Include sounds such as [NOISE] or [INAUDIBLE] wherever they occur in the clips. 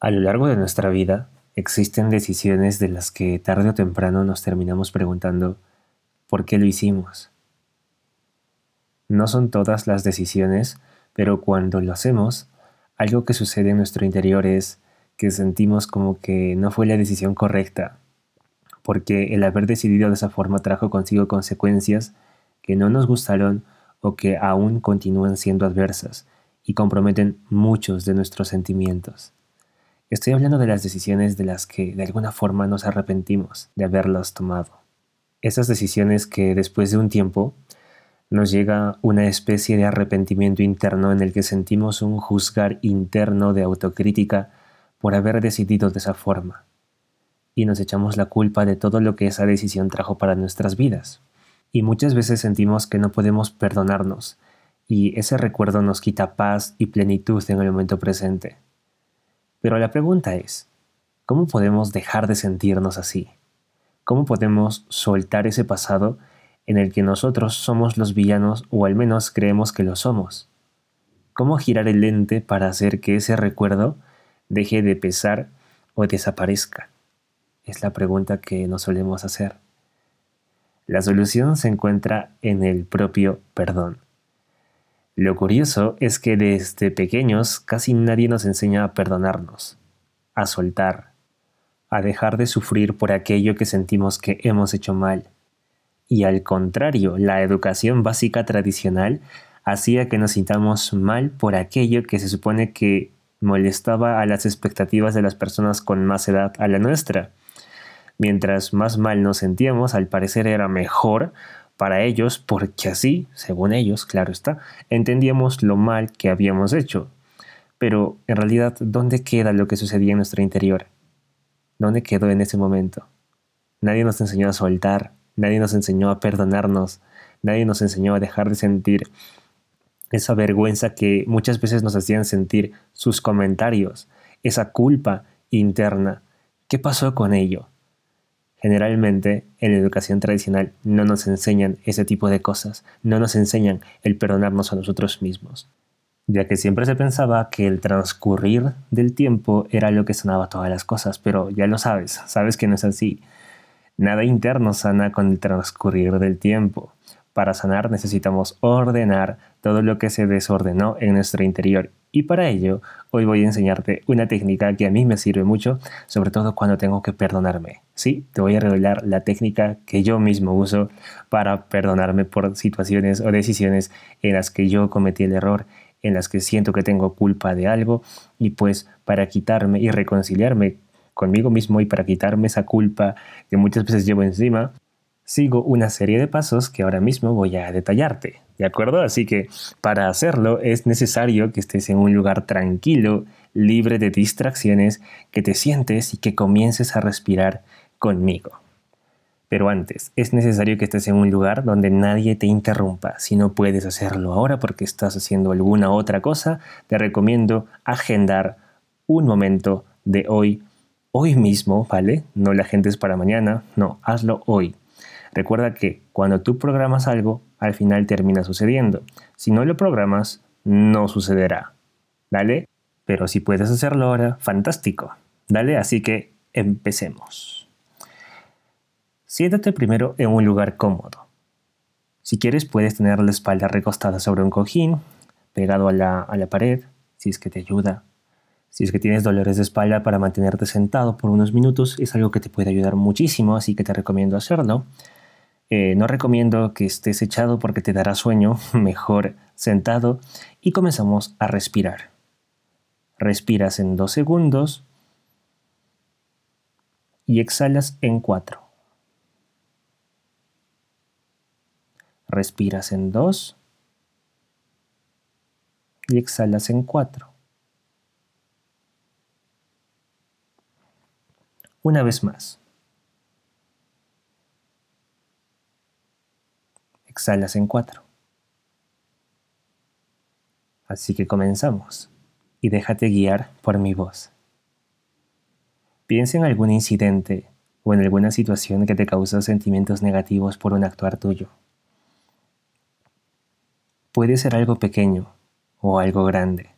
A lo largo de nuestra vida existen decisiones de las que tarde o temprano nos terminamos preguntando ¿por qué lo hicimos? No son todas las decisiones, pero cuando lo hacemos, algo que sucede en nuestro interior es que sentimos como que no fue la decisión correcta, porque el haber decidido de esa forma trajo consigo consecuencias que no nos gustaron o que aún continúan siendo adversas y comprometen muchos de nuestros sentimientos. Estoy hablando de las decisiones de las que de alguna forma nos arrepentimos de haberlas tomado. Esas decisiones que después de un tiempo nos llega una especie de arrepentimiento interno en el que sentimos un juzgar interno de autocrítica por haber decidido de esa forma. Y nos echamos la culpa de todo lo que esa decisión trajo para nuestras vidas. Y muchas veces sentimos que no podemos perdonarnos, y ese recuerdo nos quita paz y plenitud en el momento presente. Pero la pregunta es, ¿cómo podemos dejar de sentirnos así? ¿Cómo podemos soltar ese pasado en el que nosotros somos los villanos o al menos creemos que lo somos? ¿Cómo girar el lente para hacer que ese recuerdo deje de pesar o desaparezca? Es la pregunta que nos solemos hacer. La solución se encuentra en el propio perdón. Lo curioso es que desde pequeños casi nadie nos enseña a perdonarnos, a soltar, a dejar de sufrir por aquello que sentimos que hemos hecho mal. Y al contrario, la educación básica tradicional hacía que nos sintamos mal por aquello que se supone que molestaba a las expectativas de las personas con más edad a la nuestra. Mientras más mal nos sentíamos, al parecer era mejor para ellos porque así, según ellos, claro está, entendíamos lo mal que habíamos hecho. Pero en realidad, ¿dónde queda lo que sucedía en nuestro interior? ¿Dónde quedó en ese momento? Nadie nos enseñó a soltar, nadie nos enseñó a perdonarnos, nadie nos enseñó a dejar de sentir esa vergüenza que muchas veces nos hacían sentir sus comentarios, esa culpa interna. ¿Qué pasó con ello? Generalmente en la educación tradicional no nos enseñan ese tipo de cosas, no nos enseñan el perdonarnos a nosotros mismos, ya que siempre se pensaba que el transcurrir del tiempo era lo que sanaba todas las cosas, pero ya lo sabes, sabes que no es así. Nada interno sana con el transcurrir del tiempo. Para sanar necesitamos ordenar todo lo que se desordenó en nuestro interior y para ello, hoy voy a enseñarte una técnica que a mí me sirve mucho, sobre todo cuando tengo que perdonarme. Sí, te voy a revelar la técnica que yo mismo uso para perdonarme por situaciones o decisiones en las que yo cometí el error, en las que siento que tengo culpa de algo y pues para quitarme y reconciliarme conmigo mismo y para quitarme esa culpa que muchas veces llevo encima, sigo una serie de pasos que ahora mismo voy a detallarte, ¿de acuerdo? Así que para hacerlo es necesario que estés en un lugar tranquilo, libre de distracciones, que te sientes y que comiences a respirar conmigo. Pero antes, es necesario que estés en un lugar donde nadie te interrumpa. Si no puedes hacerlo ahora porque estás haciendo alguna otra cosa, te recomiendo agendar un momento de hoy, hoy mismo, ¿vale? No la gente es para mañana, no, hazlo hoy. Recuerda que cuando tú programas algo, al final termina sucediendo. Si no lo programas, no sucederá. ¿Dale? Pero si puedes hacerlo ahora, fantástico. ¿Dale? Así que empecemos. Siéntate primero en un lugar cómodo. Si quieres, puedes tener la espalda recostada sobre un cojín, pegado a la, a la pared, si es que te ayuda. Si es que tienes dolores de espalda para mantenerte sentado por unos minutos, es algo que te puede ayudar muchísimo, así que te recomiendo hacerlo. Eh, no recomiendo que estés echado porque te dará sueño, [LAUGHS] mejor sentado y comenzamos a respirar. Respiras en dos segundos y exhalas en cuatro. Respiras en dos y exhalas en cuatro. Una vez más. exhalas en cuatro. Así que comenzamos y déjate guiar por mi voz. Piensa en algún incidente o en alguna situación que te causó sentimientos negativos por un actuar tuyo. Puede ser algo pequeño o algo grande.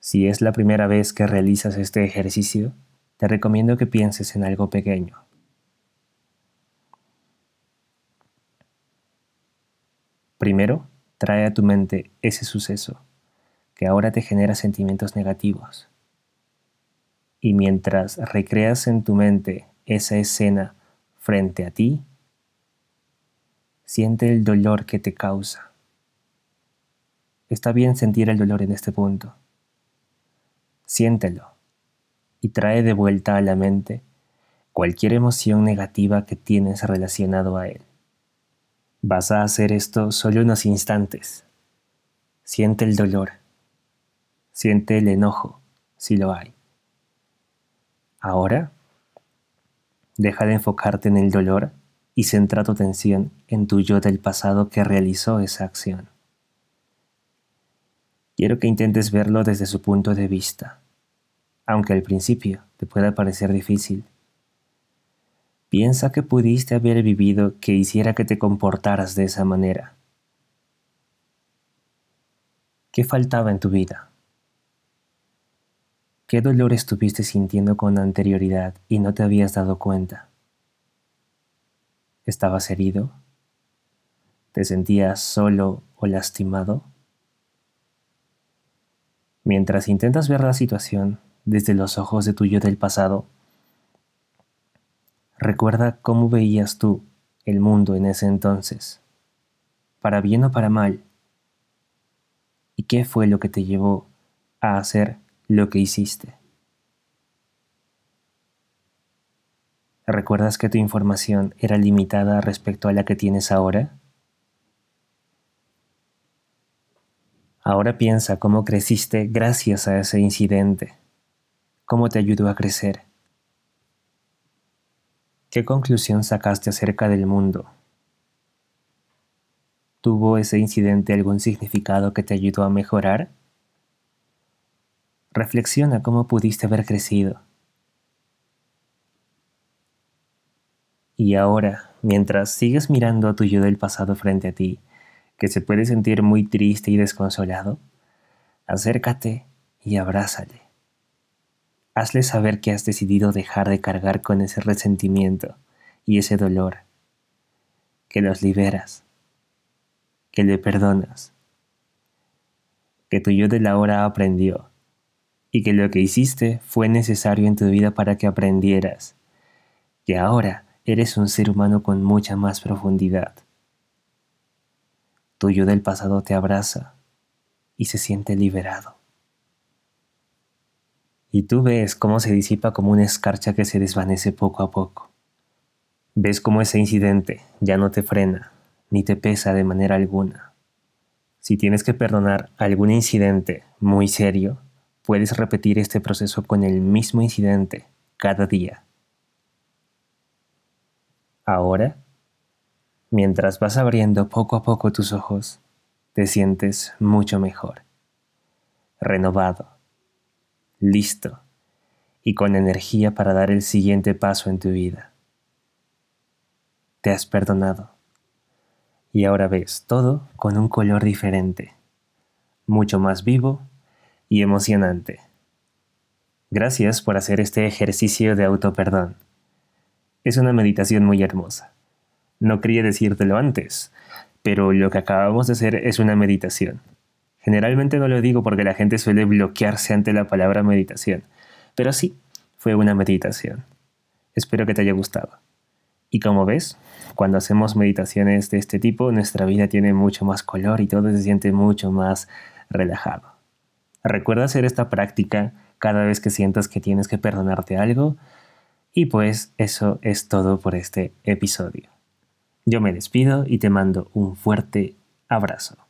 Si es la primera vez que realizas este ejercicio, te recomiendo que pienses en algo pequeño. Primero, trae a tu mente ese suceso que ahora te genera sentimientos negativos. Y mientras recreas en tu mente esa escena frente a ti, siente el dolor que te causa. Está bien sentir el dolor en este punto. Siéntelo y trae de vuelta a la mente cualquier emoción negativa que tienes relacionado a él. Vas a hacer esto solo unos instantes. Siente el dolor. Siente el enojo, si lo hay. Ahora, deja de enfocarte en el dolor y centra tu atención en tu yo del pasado que realizó esa acción. Quiero que intentes verlo desde su punto de vista, aunque al principio te pueda parecer difícil. Piensa que pudiste haber vivido que hiciera que te comportaras de esa manera. ¿Qué faltaba en tu vida? ¿Qué dolor estuviste sintiendo con anterioridad y no te habías dado cuenta? ¿Estabas herido? ¿Te sentías solo o lastimado? Mientras intentas ver la situación desde los ojos de tu yo del pasado, Recuerda cómo veías tú el mundo en ese entonces, para bien o para mal, y qué fue lo que te llevó a hacer lo que hiciste. ¿Recuerdas que tu información era limitada respecto a la que tienes ahora? Ahora piensa cómo creciste gracias a ese incidente, cómo te ayudó a crecer. ¿Qué conclusión sacaste acerca del mundo? ¿Tuvo ese incidente algún significado que te ayudó a mejorar? Reflexiona cómo pudiste haber crecido. Y ahora, mientras sigues mirando a tu yo del pasado frente a ti, que se puede sentir muy triste y desconsolado, acércate y abrázale. Hazle saber que has decidido dejar de cargar con ese resentimiento y ese dolor, que los liberas, que le perdonas, que tu yo de la hora aprendió y que lo que hiciste fue necesario en tu vida para que aprendieras, que ahora eres un ser humano con mucha más profundidad. Tu yo del pasado te abraza y se siente liberado y tú ves cómo se disipa como una escarcha que se desvanece poco a poco. Ves cómo ese incidente ya no te frena, ni te pesa de manera alguna. Si tienes que perdonar algún incidente muy serio, puedes repetir este proceso con el mismo incidente cada día. Ahora, mientras vas abriendo poco a poco tus ojos, te sientes mucho mejor, renovado, listo y con energía para dar el siguiente paso en tu vida. Te has perdonado y ahora ves todo con un color diferente, mucho más vivo y emocionante. Gracias por hacer este ejercicio de autoperdón. Es una meditación muy hermosa. No quería decírtelo antes, pero lo que acabamos de hacer es una meditación. Generalmente no lo digo porque la gente suele bloquearse ante la palabra meditación, pero sí, fue una meditación. Espero que te haya gustado. Y como ves, cuando hacemos meditaciones de este tipo, nuestra vida tiene mucho más color y todo se siente mucho más relajado. Recuerda hacer esta práctica cada vez que sientas que tienes que perdonarte algo. Y pues eso es todo por este episodio. Yo me despido y te mando un fuerte abrazo.